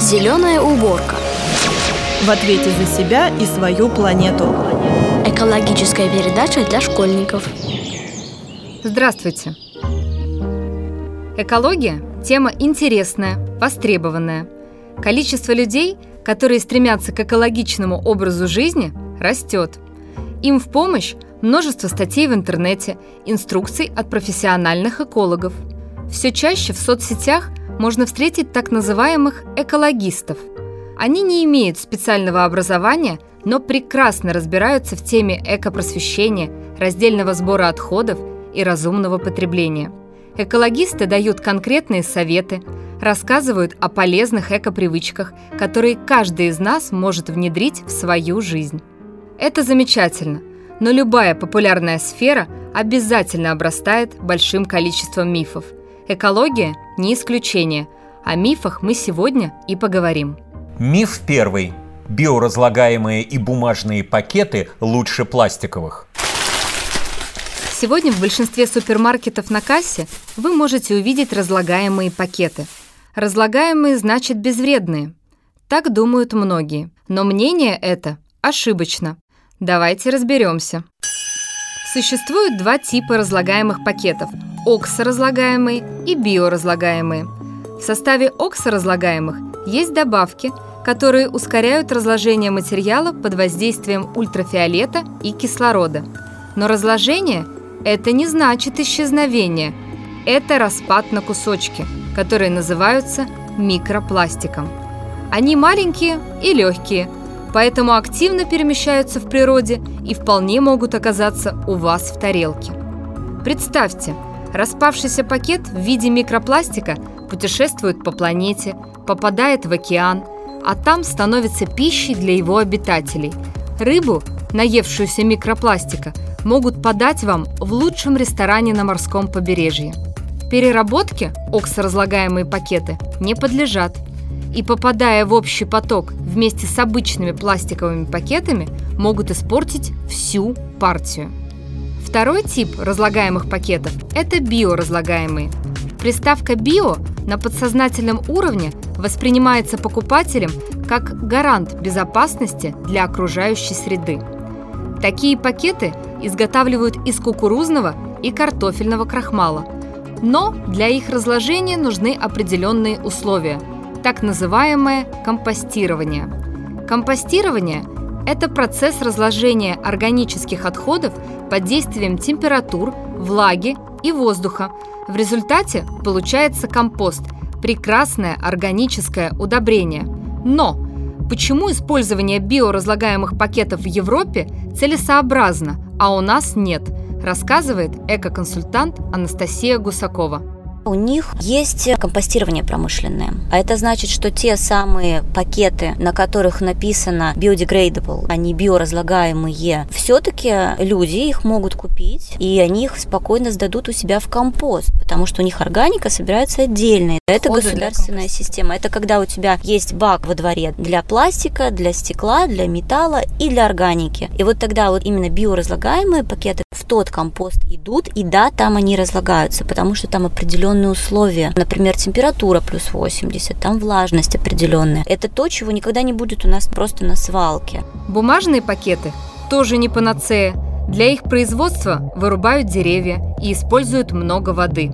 Зеленая уборка. В ответе за себя и свою планету. Экологическая передача для школьников. Здравствуйте! Экология – тема интересная, востребованная. Количество людей, которые стремятся к экологичному образу жизни, растет. Им в помощь множество статей в интернете, инструкций от профессиональных экологов. Все чаще в соцсетях можно встретить так называемых экологистов. Они не имеют специального образования, но прекрасно разбираются в теме экопросвещения, раздельного сбора отходов и разумного потребления – Экологисты дают конкретные советы, рассказывают о полезных экопривычках, которые каждый из нас может внедрить в свою жизнь. Это замечательно, но любая популярная сфера обязательно обрастает большим количеством мифов. Экология – не исключение. О мифах мы сегодня и поговорим. Миф первый. Биоразлагаемые и бумажные пакеты лучше пластиковых. Сегодня в большинстве супермаркетов на кассе вы можете увидеть разлагаемые пакеты. Разлагаемые значит безвредные. Так думают многие. Но мнение это ошибочно. Давайте разберемся. Существует два типа разлагаемых пакетов – оксоразлагаемые и биоразлагаемые. В составе оксоразлагаемых есть добавки, которые ускоряют разложение материала под воздействием ультрафиолета и кислорода. Но разложение – это не значит исчезновение. Это распад на кусочки, которые называются микропластиком. Они маленькие и легкие, поэтому активно перемещаются в природе и вполне могут оказаться у вас в тарелке. Представьте, распавшийся пакет в виде микропластика путешествует по планете, попадает в океан, а там становится пищей для его обитателей. Рыбу, наевшуюся микропластика, могут подать вам в лучшем ресторане на морском побережье. Переработке оксоразлагаемые пакеты не подлежат и, попадая в общий поток вместе с обычными пластиковыми пакетами, могут испортить всю партию. Второй тип разлагаемых пакетов – это биоразлагаемые. Приставка «био» на подсознательном уровне воспринимается покупателем как гарант безопасности для окружающей среды. Такие пакеты изготавливают из кукурузного и картофельного крахмала. Но для их разложения нужны определенные условия, так называемое компостирование. Компостирование – это процесс разложения органических отходов под действием температур, влаги и воздуха. В результате получается компост – прекрасное органическое удобрение. Но почему использование биоразлагаемых пакетов в Европе целесообразно, а у нас нет, рассказывает эко-консультант Анастасия Гусакова у них есть компостирование промышленное. А это значит, что те самые пакеты, на которых написано biodegradable, они биоразлагаемые, все-таки люди их могут купить, и они их спокойно сдадут у себя в компост, потому что у них органика собирается отдельно. Это Ходы государственная система. Это когда у тебя есть бак во дворе для пластика, для стекла, для металла и для органики. И вот тогда вот именно биоразлагаемые пакеты в тот компост идут, и да, там они разлагаются, потому что там определенные определенные условия. Например, температура плюс 80, там влажность определенная. Это то, чего никогда не будет у нас просто на свалке. Бумажные пакеты тоже не панацея. Для их производства вырубают деревья и используют много воды.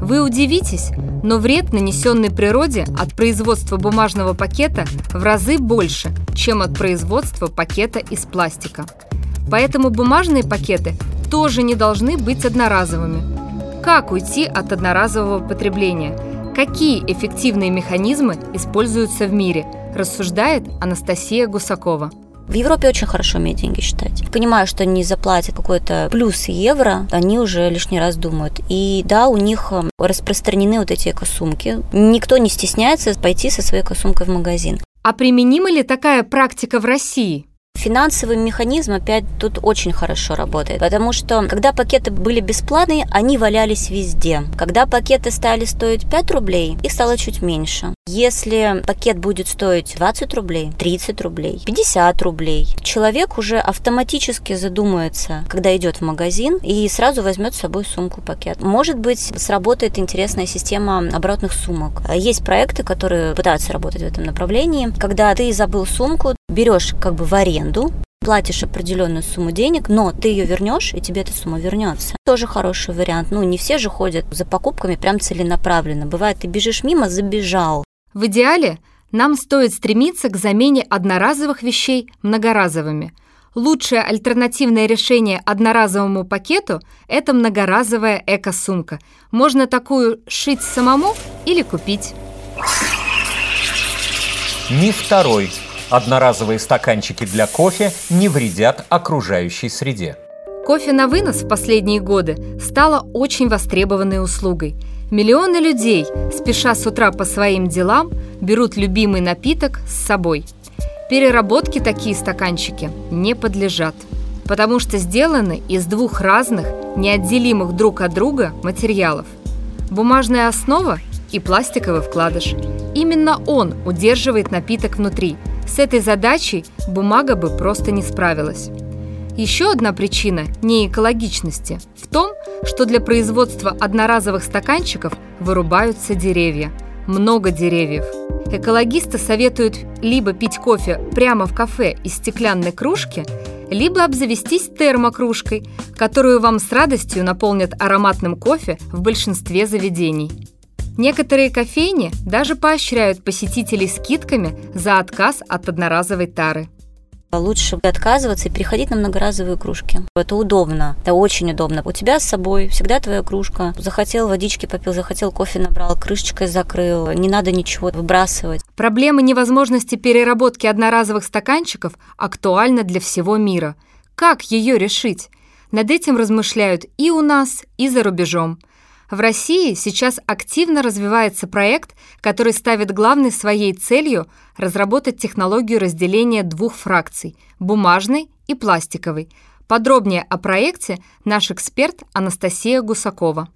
Вы удивитесь, но вред, нанесенный природе от производства бумажного пакета, в разы больше, чем от производства пакета из пластика. Поэтому бумажные пакеты тоже не должны быть одноразовыми. Как уйти от одноразового потребления? Какие эффективные механизмы используются в мире, рассуждает Анастасия Гусакова. В Европе очень хорошо умеют деньги считать. Понимаю, что они заплатят какой-то плюс евро, они уже лишний раз думают. И да, у них э, распространены вот эти экосумки. Никто не стесняется пойти со своей экосумкой в магазин. А применима ли такая практика в России? Финансовый механизм опять тут очень хорошо работает, потому что когда пакеты были бесплатные, они валялись везде. Когда пакеты стали стоить 5 рублей, их стало чуть меньше. Если пакет будет стоить 20 рублей, 30 рублей, 50 рублей, человек уже автоматически задумается, когда идет в магазин, и сразу возьмет с собой сумку-пакет. Может быть, сработает интересная система оборотных сумок. Есть проекты, которые пытаются работать в этом направлении, когда ты забыл сумку, берешь как бы в аренду, платишь определенную сумму денег, но ты ее вернешь, и тебе эта сумма вернется. Тоже хороший вариант. Ну, не все же ходят за покупками прям целенаправленно. Бывает, ты бежишь мимо, забежал. В идеале нам стоит стремиться к замене одноразовых вещей многоразовыми. Лучшее альтернативное решение одноразовому пакету – это многоразовая эко-сумка. Можно такую шить самому или купить. Миф второй. Одноразовые стаканчики для кофе не вредят окружающей среде. Кофе на вынос в последние годы стало очень востребованной услугой – Миллионы людей, спеша с утра по своим делам, берут любимый напиток с собой. Переработке такие стаканчики не подлежат, потому что сделаны из двух разных, неотделимых друг от друга материалов. Бумажная основа и пластиковый вкладыш. Именно он удерживает напиток внутри. С этой задачей бумага бы просто не справилась. Еще одна причина неэкологичности в том, что для производства одноразовых стаканчиков вырубаются деревья. Много деревьев. Экологисты советуют либо пить кофе прямо в кафе из стеклянной кружки, либо обзавестись термокружкой, которую вам с радостью наполнят ароматным кофе в большинстве заведений. Некоторые кофейни даже поощряют посетителей скидками за отказ от одноразовой тары. Лучше отказываться и переходить на многоразовые кружки. Это удобно, это очень удобно. У тебя с собой всегда твоя кружка. Захотел водички попил, захотел кофе набрал, крышечкой закрыл. Не надо ничего выбрасывать. Проблема невозможности переработки одноразовых стаканчиков актуальна для всего мира. Как ее решить? Над этим размышляют и у нас, и за рубежом. В России сейчас активно развивается проект, который ставит главной своей целью разработать технологию разделения двух фракций – бумажной и пластиковой. Подробнее о проекте наш эксперт Анастасия Гусакова.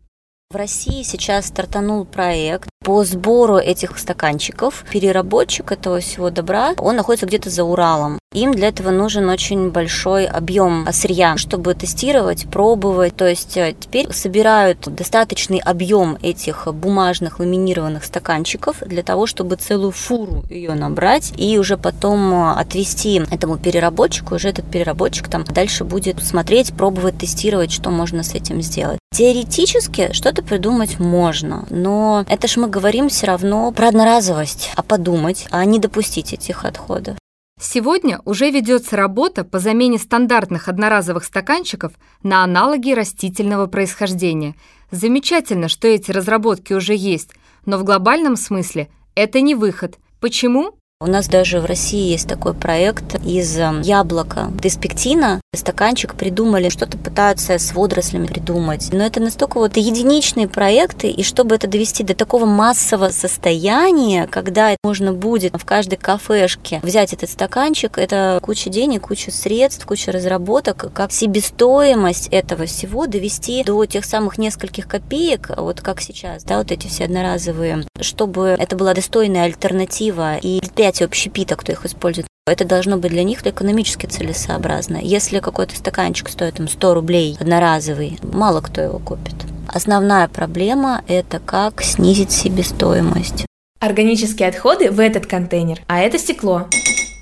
В России сейчас стартанул проект по сбору этих стаканчиков. Переработчик этого всего добра, он находится где-то за Уралом. Им для этого нужен очень большой объем сырья, чтобы тестировать, пробовать. То есть э, теперь собирают достаточный объем этих бумажных ламинированных стаканчиков для того, чтобы целую фуру ее набрать и уже потом э, отвести этому переработчику. Уже этот переработчик там дальше будет смотреть, пробовать, тестировать, что можно с этим сделать. Теоретически что-то придумать можно, но это ж мы говорим все равно про одноразовость, а подумать, а не допустить этих отходов. Сегодня уже ведется работа по замене стандартных одноразовых стаканчиков на аналоги растительного происхождения. Замечательно, что эти разработки уже есть, но в глобальном смысле это не выход. Почему? У нас даже в России есть такой проект из эм, яблока, из пектина. Стаканчик придумали, что-то пытаются с водорослями придумать. Но это настолько вот единичные проекты, и чтобы это довести до такого массового состояния, когда можно будет в каждой кафешке взять этот стаканчик, это куча денег, куча средств, куча разработок, как себестоимость этого всего довести до тех самых нескольких копеек, вот как сейчас, да, вот эти все одноразовые, чтобы это была достойная альтернатива и предприятия общепита, кто их использует. Это должно быть для них экономически целесообразно. Если какой-то стаканчик стоит там 100 рублей одноразовый, мало кто его купит. Основная проблема – это как снизить себестоимость. Органические отходы в этот контейнер, а это стекло.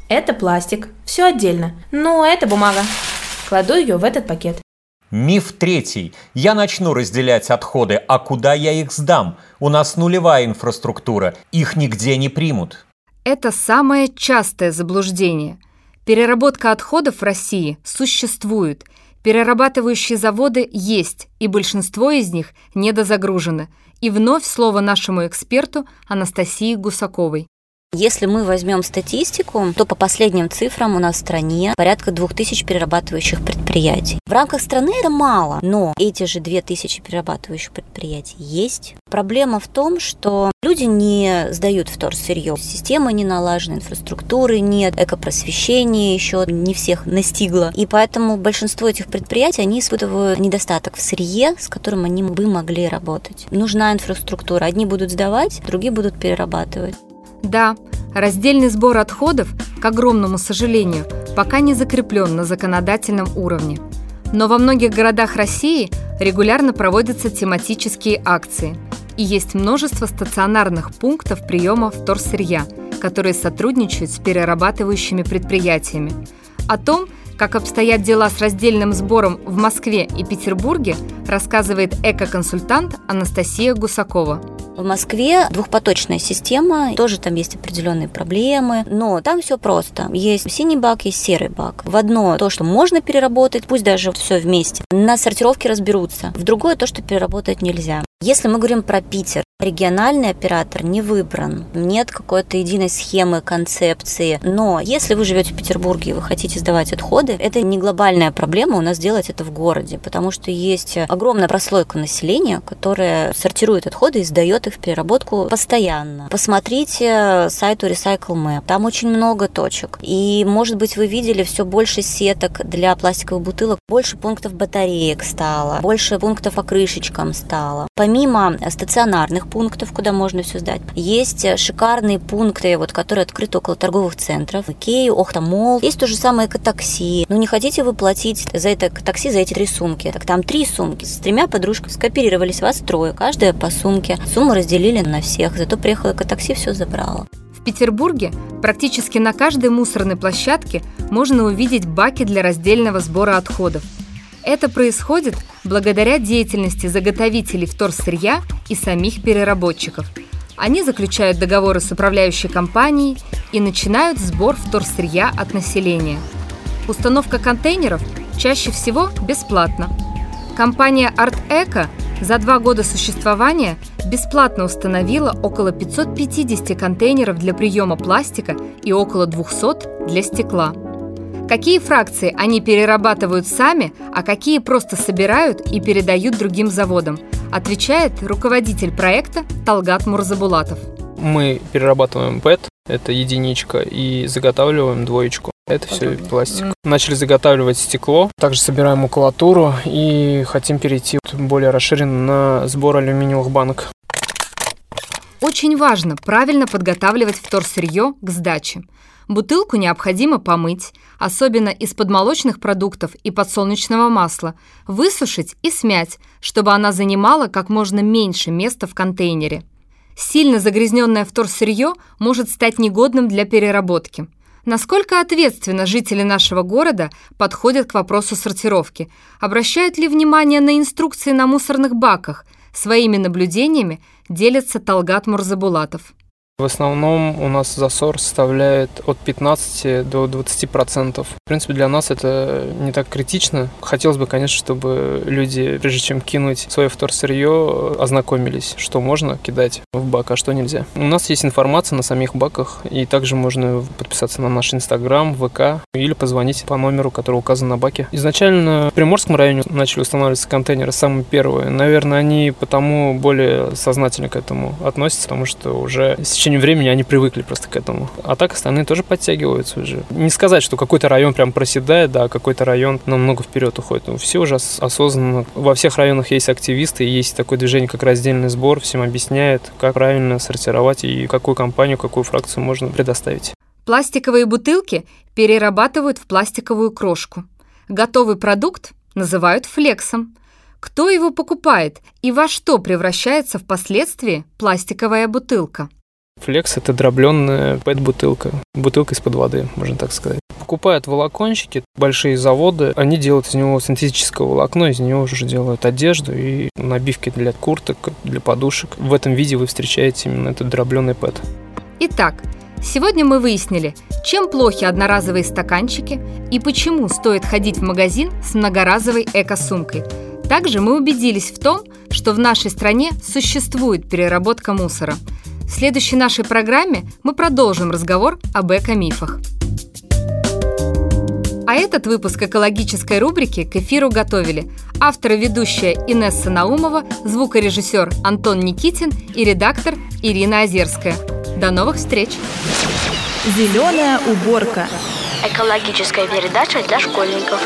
Это пластик, все отдельно. Ну, а это бумага. Кладу ее в этот пакет. Миф третий. Я начну разделять отходы, а куда я их сдам? У нас нулевая инфраструктура, их нигде не примут. Это самое частое заблуждение. Переработка отходов в России существует. Перерабатывающие заводы есть, и большинство из них недозагружены. И вновь слово нашему эксперту Анастасии Гусаковой. Если мы возьмем статистику, то по последним цифрам у нас в стране порядка 2000 перерабатывающих предприятий. В рамках страны это мало, но эти же 2000 перерабатывающих предприятий есть. Проблема в том, что люди не сдают вторсырье. Система не налажена, инфраструктуры нет, экопросвещение еще не всех настигло. И поэтому большинство этих предприятий, они испытывают недостаток в сырье, с которым они бы могли работать. Нужна инфраструктура. Одни будут сдавать, другие будут перерабатывать. Да, раздельный сбор отходов, к огромному сожалению, пока не закреплен на законодательном уровне. Но во многих городах России регулярно проводятся тематические акции. И есть множество стационарных пунктов приема вторсырья, которые сотрудничают с перерабатывающими предприятиями. О том, как обстоят дела с раздельным сбором в Москве и Петербурге, рассказывает эко-консультант Анастасия Гусакова. В Москве двухпоточная система, тоже там есть определенные проблемы, но там все просто. Есть синий бак, есть серый бак. В одно то, что можно переработать, пусть даже все вместе, на сортировке разберутся. В другое то, что переработать нельзя. Если мы говорим про Питер, региональный оператор не выбран, нет какой-то единой схемы, концепции. Но если вы живете в Петербурге и вы хотите сдавать отходы, это не глобальная проблема у нас делать это в городе, потому что есть огромная прослойка населения, которая сортирует отходы и сдает их в переработку постоянно. Посмотрите сайт Recycle Map, там очень много точек. И, может быть, вы видели все больше сеток для пластиковых бутылок, больше пунктов батареек стало, больше пунктов по крышечкам стало. Помимо стационарных пунктов, куда можно все сдать, есть шикарные пункты, вот, которые открыты около торговых центров, Икеи, Охта-Молл. Есть то же самое экотакси. Ну, не хотите вы платить за это такси, за эти три сумки? Так там три сумки с тремя подружками скооперировались вас трое, каждая по сумке. Сумму разделили на всех, зато приехало экотакси, все забрало. В Петербурге практически на каждой мусорной площадке можно увидеть баки для раздельного сбора отходов – это происходит благодаря деятельности заготовителей вторсырья и самих переработчиков. Они заключают договоры с управляющей компанией и начинают сбор вторсырья от населения. Установка контейнеров чаще всего бесплатна. Компания Art Eco за два года существования бесплатно установила около 550 контейнеров для приема пластика и около 200 для стекла. Какие фракции они перерабатывают сами, а какие просто собирают и передают другим заводам, отвечает руководитель проекта Талгат Мурзабулатов. Мы перерабатываем ПЭТ, это единичка, и заготавливаем двоечку. Это все пластик. Начали заготавливать стекло, также собираем макулатуру и хотим перейти более расширенно на сбор алюминиевых банок. Очень важно правильно подготавливать вторсырье к сдаче. Бутылку необходимо помыть, особенно из-под молочных продуктов и подсолнечного масла, высушить и смять, чтобы она занимала как можно меньше места в контейнере. Сильно загрязненное вторсырье может стать негодным для переработки. Насколько ответственно жители нашего города подходят к вопросу сортировки? Обращают ли внимание на инструкции на мусорных баках? Своими наблюдениями делится Талгат Мурзабулатов. В основном у нас засор составляет от 15 до 20 процентов. В принципе, для нас это не так критично. Хотелось бы, конечно, чтобы люди, прежде чем кинуть свое вторсырье, ознакомились, что можно кидать в бак, а что нельзя. У нас есть информация на самих баках, и также можно подписаться на наш Инстаграм, ВК или позвонить по номеру, который указан на баке. Изначально в Приморском районе начали устанавливаться контейнеры самые первые. Наверное, они потому более сознательно к этому относятся, потому что уже с течение времени они привыкли просто к этому. А так остальные тоже подтягиваются уже. Не сказать, что какой-то район прям проседает, да, какой-то район намного вперед уходит. Ну, все уже осознанно. Во всех районах есть активисты, есть такое движение, как раздельный сбор, всем объясняет, как правильно сортировать и какую компанию, какую фракцию можно предоставить. Пластиковые бутылки перерабатывают в пластиковую крошку. Готовый продукт называют флексом. Кто его покупает и во что превращается впоследствии пластиковая бутылка? Флекс – это дробленная пэт-бутылка, бутылка из-под воды, можно так сказать. Покупают волоконщики, большие заводы, они делают из него синтетическое волокно, из него уже делают одежду и набивки для курток, для подушек. В этом виде вы встречаете именно этот дробленый пэт. Итак, сегодня мы выяснили, чем плохи одноразовые стаканчики и почему стоит ходить в магазин с многоразовой эко-сумкой. Также мы убедились в том, что в нашей стране существует переработка мусора – в следующей нашей программе мы продолжим разговор об эко-мифах. А этот выпуск экологической рубрики к эфиру готовили автор и ведущая Инесса Наумова, звукорежиссер Антон Никитин и редактор Ирина Озерская. До новых встреч! Зеленая уборка. Экологическая передача для школьников.